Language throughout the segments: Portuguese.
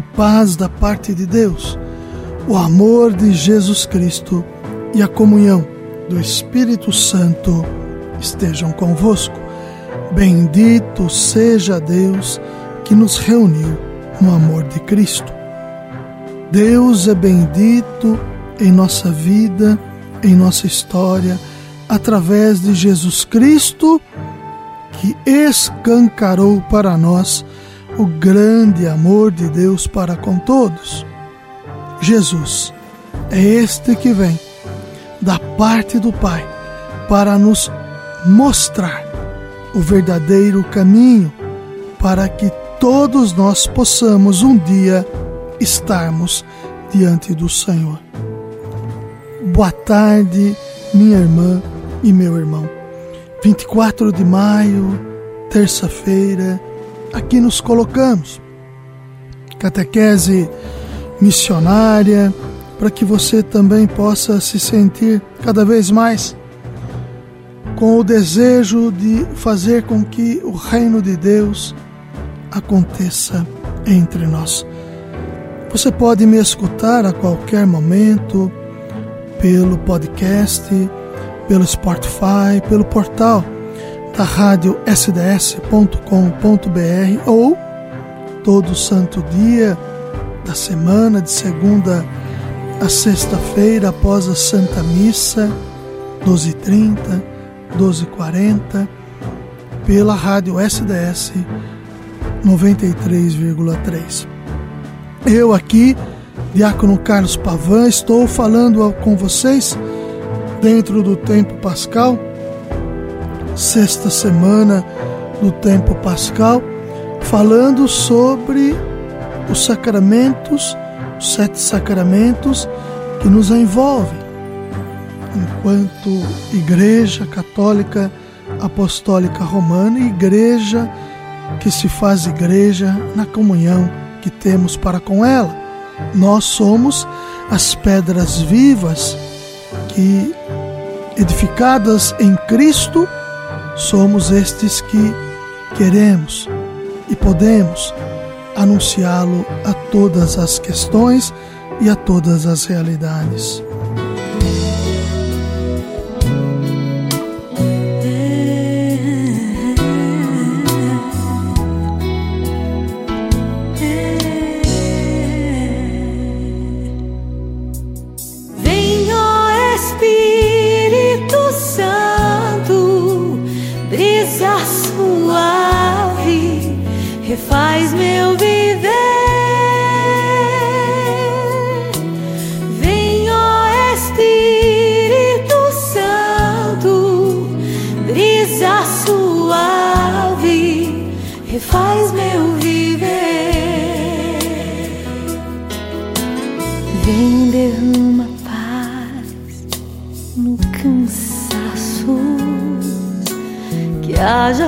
paz da parte de Deus, o amor de Jesus Cristo e a comunhão do Espírito Santo estejam convosco. Bendito seja Deus que nos reuniu no amor de Cristo. Deus é bendito em nossa vida, em nossa história, através de Jesus Cristo, que escancarou para nós o grande amor de Deus para com todos. Jesus é este que vem da parte do Pai para nos mostrar o verdadeiro caminho para que todos nós possamos um dia estarmos diante do Senhor. Boa tarde, minha irmã e meu irmão. 24 de maio, terça-feira, aqui nos colocamos. Catequese missionária, para que você também possa se sentir cada vez mais com o desejo de fazer com que o reino de Deus aconteça entre nós. Você pode me escutar a qualquer momento pelo podcast, pelo Spotify, pelo portal da rádio sds.com.br ou todo santo dia da semana, de segunda a sexta-feira, após a Santa Missa, 12h30, 12h40, pela rádio SDS 93,3. Eu aqui, Diácono Carlos Pavan, estou falando com vocês dentro do tempo pascal sexta semana do tempo pascal, falando sobre os sacramentos, os sete sacramentos que nos envolvem enquanto Igreja Católica Apostólica Romana Igreja que se faz igreja na comunhão que temos para com ela. Nós somos as pedras vivas que, edificadas em Cristo, somos estes que queremos e podemos anunciá-lo a todas as questões e a todas as realidades.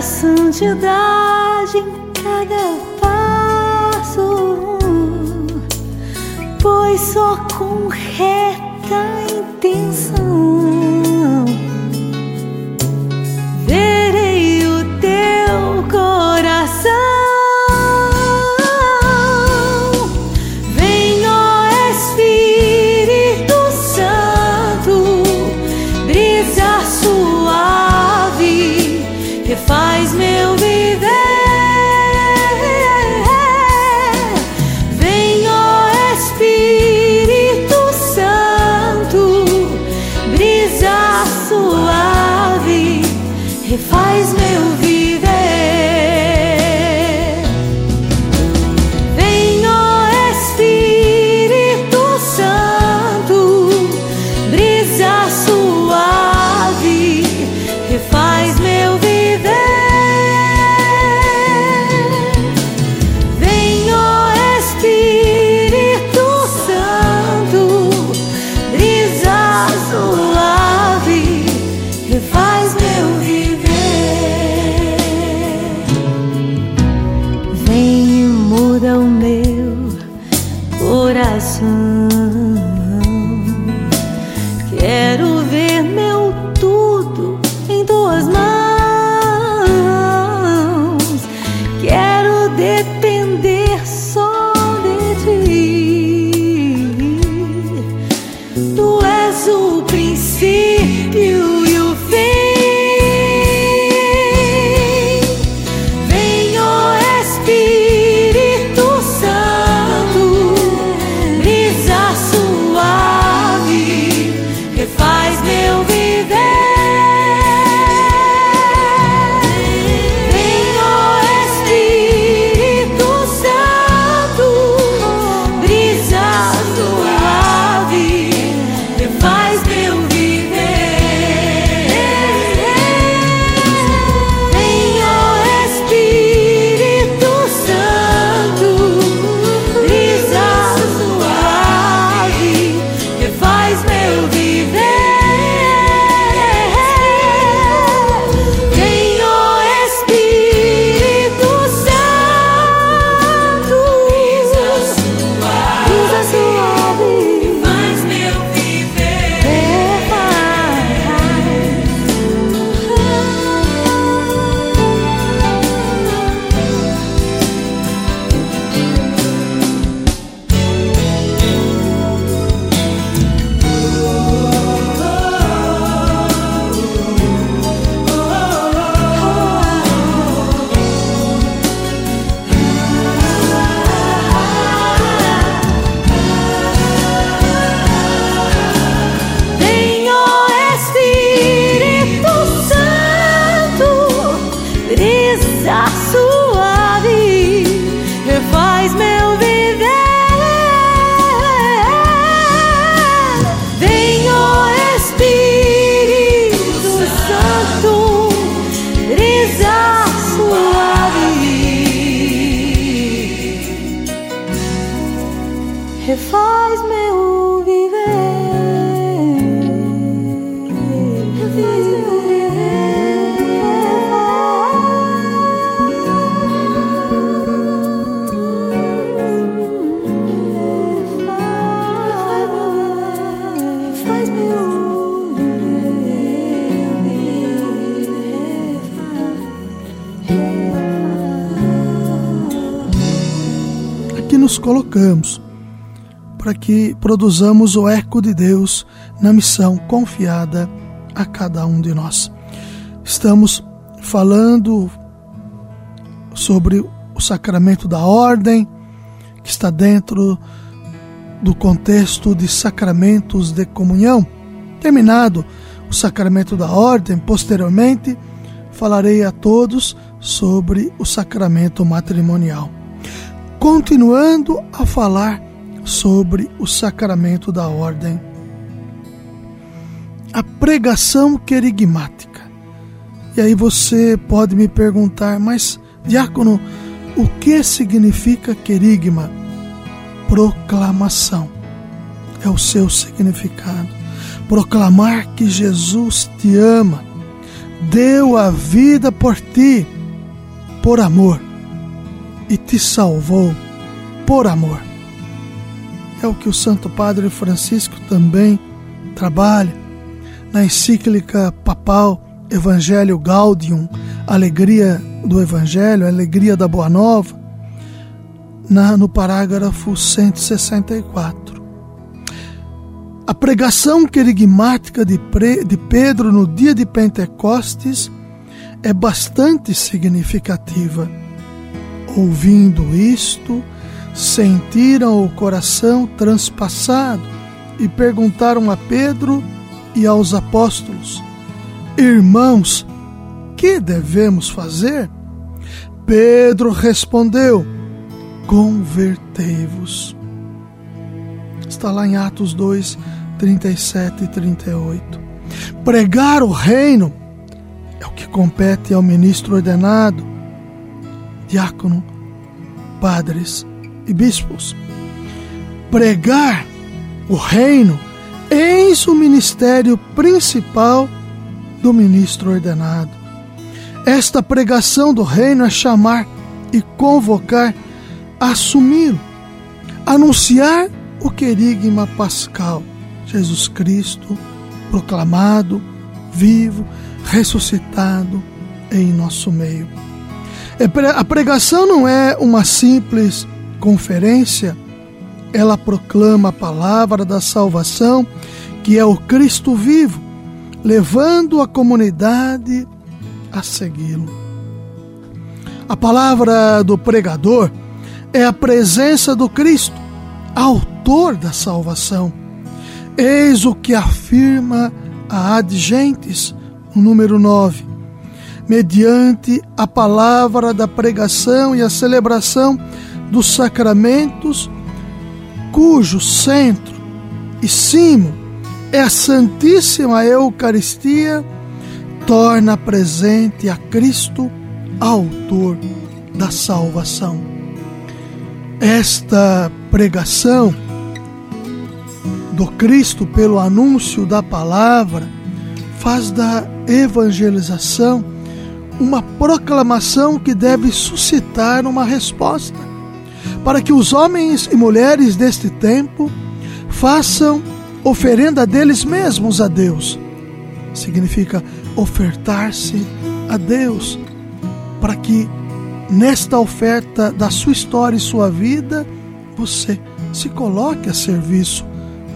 Santidade em cada passo, pois só com reta intenção colocamos para que produzamos o eco de Deus na missão confiada a cada um de nós. Estamos falando sobre o sacramento da ordem, que está dentro do contexto de sacramentos de comunhão. Terminado o sacramento da ordem, posteriormente falarei a todos sobre o sacramento matrimonial continuando a falar sobre o sacramento da ordem. A pregação querigmática. E aí você pode me perguntar, mas diácono, o que significa querigma? Proclamação. É o seu significado. Proclamar que Jesus te ama, deu a vida por ti, por amor e te salvou por amor. É o que o Santo Padre Francisco também trabalha na encíclica papal Evangelho Gaudium, Alegria do Evangelho, Alegria da Boa Nova, na, no parágrafo 164. A pregação querigmática de, de Pedro no dia de Pentecostes é bastante significativa Ouvindo isto, sentiram o coração transpassado e perguntaram a Pedro e aos apóstolos: Irmãos, que devemos fazer? Pedro respondeu: Convertei-vos. Está lá em Atos 2, 37 e 38. Pregar o reino é o que compete ao ministro ordenado diácono, padres e bispos. Pregar o reino, eis o ministério principal do ministro ordenado. Esta pregação do reino é chamar e convocar assumi-lo, anunciar o querigma pascal, Jesus Cristo proclamado, vivo, ressuscitado em nosso meio. É a pregação não é uma simples conferência, ela proclama a palavra da salvação, que é o Cristo vivo, levando a comunidade a segui-lo. A palavra do pregador é a presença do Cristo, autor da salvação. Eis o que afirma a Ad Gentes, número 9. Mediante a palavra da pregação e a celebração dos sacramentos, cujo centro e cimo é a Santíssima Eucaristia, torna presente a Cristo, autor da salvação. Esta pregação do Cristo pelo anúncio da palavra faz da evangelização uma proclamação que deve suscitar uma resposta, para que os homens e mulheres deste tempo façam oferenda deles mesmos a Deus. Significa ofertar-se a Deus, para que nesta oferta da sua história e sua vida você se coloque a serviço,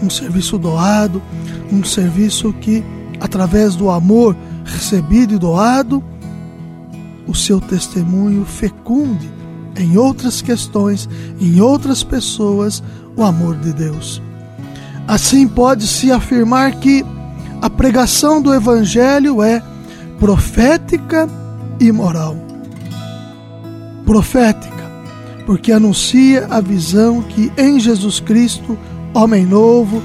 um serviço doado, um serviço que, através do amor recebido e doado, o seu testemunho fecunde em outras questões, em outras pessoas, o amor de Deus. Assim pode-se afirmar que a pregação do Evangelho é profética e moral. Profética, porque anuncia a visão que em Jesus Cristo, homem novo,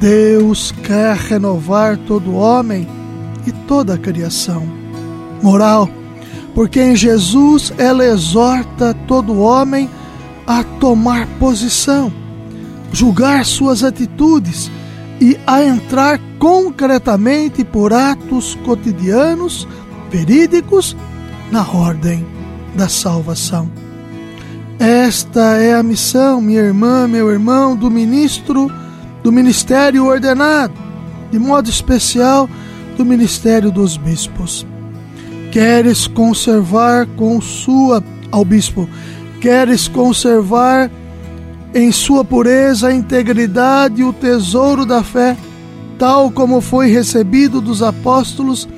Deus quer renovar todo homem e toda a criação. Moral, porque em Jesus ela exorta todo homem a tomar posição julgar suas atitudes e a entrar concretamente por atos cotidianos, verídicos, na ordem da salvação. Esta é a missão, minha irmã, meu irmão, do ministro do ministério ordenado, de modo especial do ministério dos bispos. Queres conservar com sua ao bispo, queres conservar em sua pureza, integridade e o tesouro da fé, tal como foi recebido dos apóstolos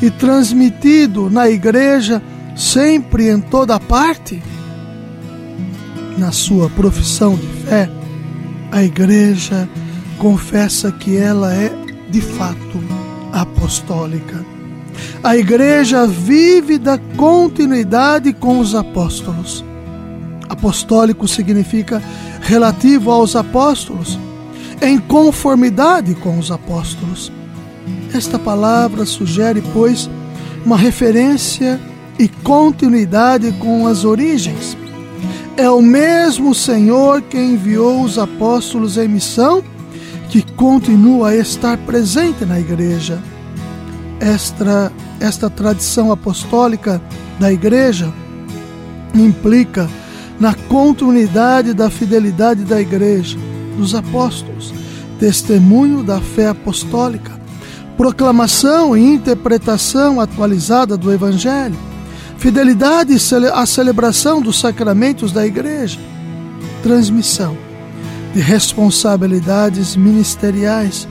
e transmitido na igreja sempre em toda parte? Na sua profissão de fé, a igreja confessa que ela é de fato apostólica. A igreja vive da continuidade com os apóstolos. Apostólico significa relativo aos apóstolos, em conformidade com os apóstolos. Esta palavra sugere, pois, uma referência e continuidade com as origens. É o mesmo Senhor que enviou os apóstolos em missão que continua a estar presente na igreja. Esta, esta tradição apostólica da igreja implica na continuidade da fidelidade da Igreja, dos apóstolos, testemunho da fé apostólica, proclamação e interpretação atualizada do Evangelho, fidelidade à celebração dos sacramentos da Igreja, transmissão de responsabilidades ministeriais,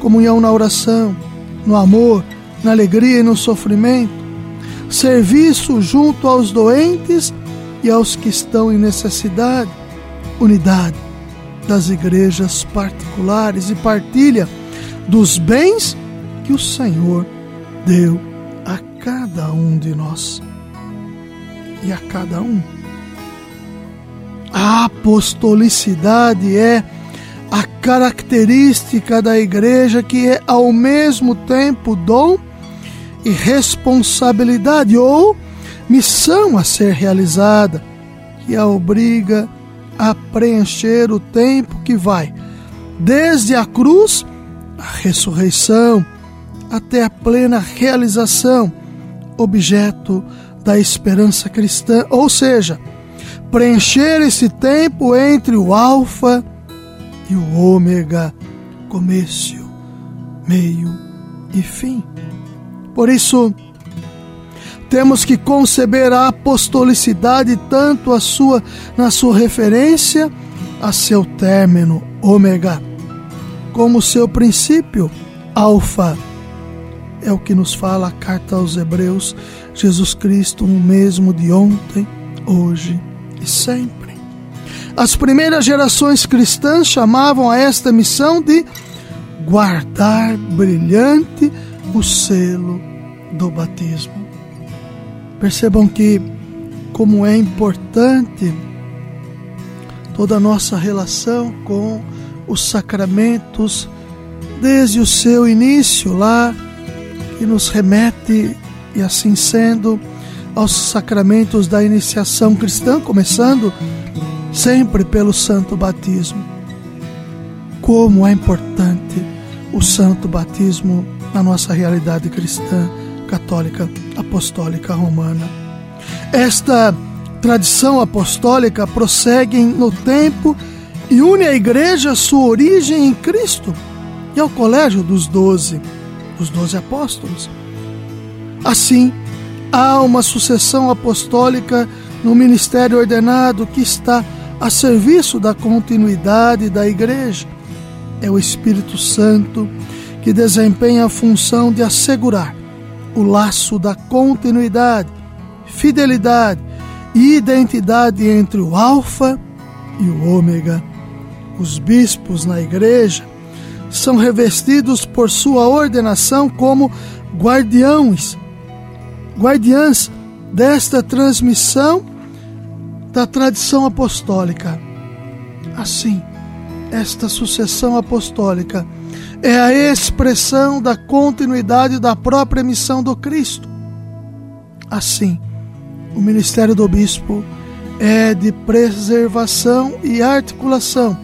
comunhão na oração, no amor, na alegria e no sofrimento, serviço junto aos doentes e aos que estão em necessidade, unidade das igrejas particulares e partilha dos bens que o Senhor deu a cada um de nós. E a cada um. A apostolicidade é a característica da igreja que é ao mesmo tempo dom e responsabilidade ou missão a ser realizada, que a obriga a preencher o tempo que vai desde a cruz, a ressurreição, até a plena realização, objeto da esperança cristã, ou seja, preencher esse tempo entre o Alfa e o Ômega, começo, meio e fim. Por isso, temos que conceber a apostolicidade tanto a sua na sua referência a seu término, ômega, como seu princípio, alfa. É o que nos fala a carta aos Hebreus, Jesus Cristo, o mesmo de ontem, hoje e sempre. As primeiras gerações cristãs chamavam a esta missão de guardar brilhante o selo do batismo. Percebam que, como é importante toda a nossa relação com os sacramentos, desde o seu início lá, que nos remete, e assim sendo, aos sacramentos da iniciação cristã, começando sempre pelo santo batismo. Como é importante o santo batismo na nossa realidade cristã, católica, apostólica romana. Esta tradição apostólica prossegue no tempo e une a igreja à sua origem em Cristo e ao colégio dos doze, dos doze apóstolos. Assim, há uma sucessão apostólica no ministério ordenado que está a serviço da continuidade da igreja. É o Espírito Santo que desempenha a função de assegurar o laço da continuidade, fidelidade e identidade entre o Alfa e o Ômega. Os bispos na igreja são revestidos por sua ordenação como guardiões, guardiãs desta transmissão da tradição apostólica. Assim, esta sucessão apostólica é a expressão da continuidade da própria missão do Cristo. Assim, o ministério do bispo é de preservação e articulação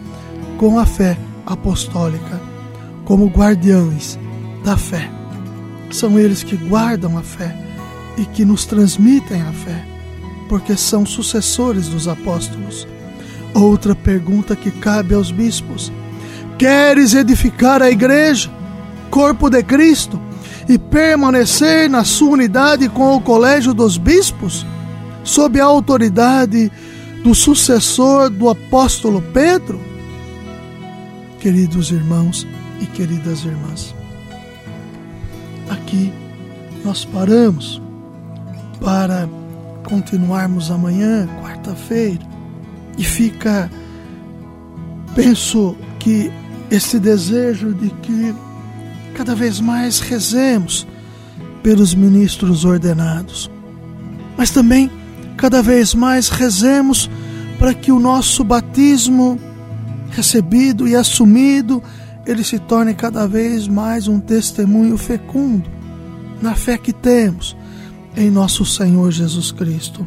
com a fé apostólica, como guardiões da fé. São eles que guardam a fé e que nos transmitem a fé, porque são sucessores dos apóstolos. Outra pergunta que cabe aos bispos: Queres edificar a igreja, corpo de Cristo, e permanecer na sua unidade com o colégio dos bispos? sob a autoridade do sucessor do apóstolo Pedro? Queridos irmãos e queridas irmãs, aqui nós paramos para continuarmos amanhã, quarta-feira, e fica, penso que esse desejo de que cada vez mais rezemos pelos ministros ordenados, mas também cada vez mais rezemos para que o nosso batismo recebido e assumido, ele se torne cada vez mais um testemunho fecundo na fé que temos em nosso Senhor Jesus Cristo.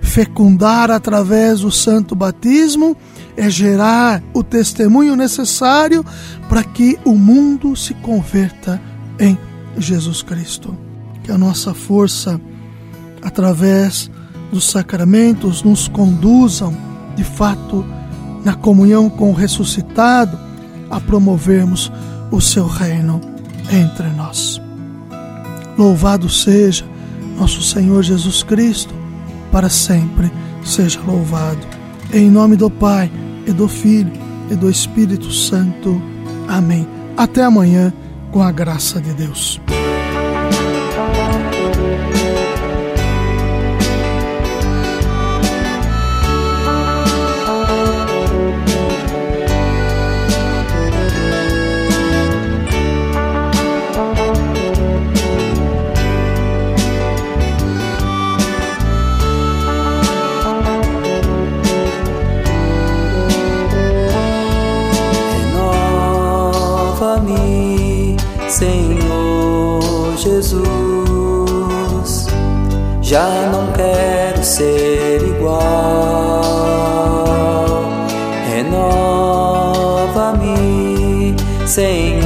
Fecundar através do santo batismo é gerar o testemunho necessário para que o mundo se converta em Jesus Cristo. Que a nossa força, através dos sacramentos nos conduzam, de fato, na comunhão com o ressuscitado, a promovermos o seu reino entre nós. Louvado seja nosso Senhor Jesus Cristo, para sempre seja louvado. Em nome do Pai, e do Filho, e do Espírito Santo. Amém. Até amanhã, com a graça de Deus. Já não quero ser igual. Renova-me, Senhor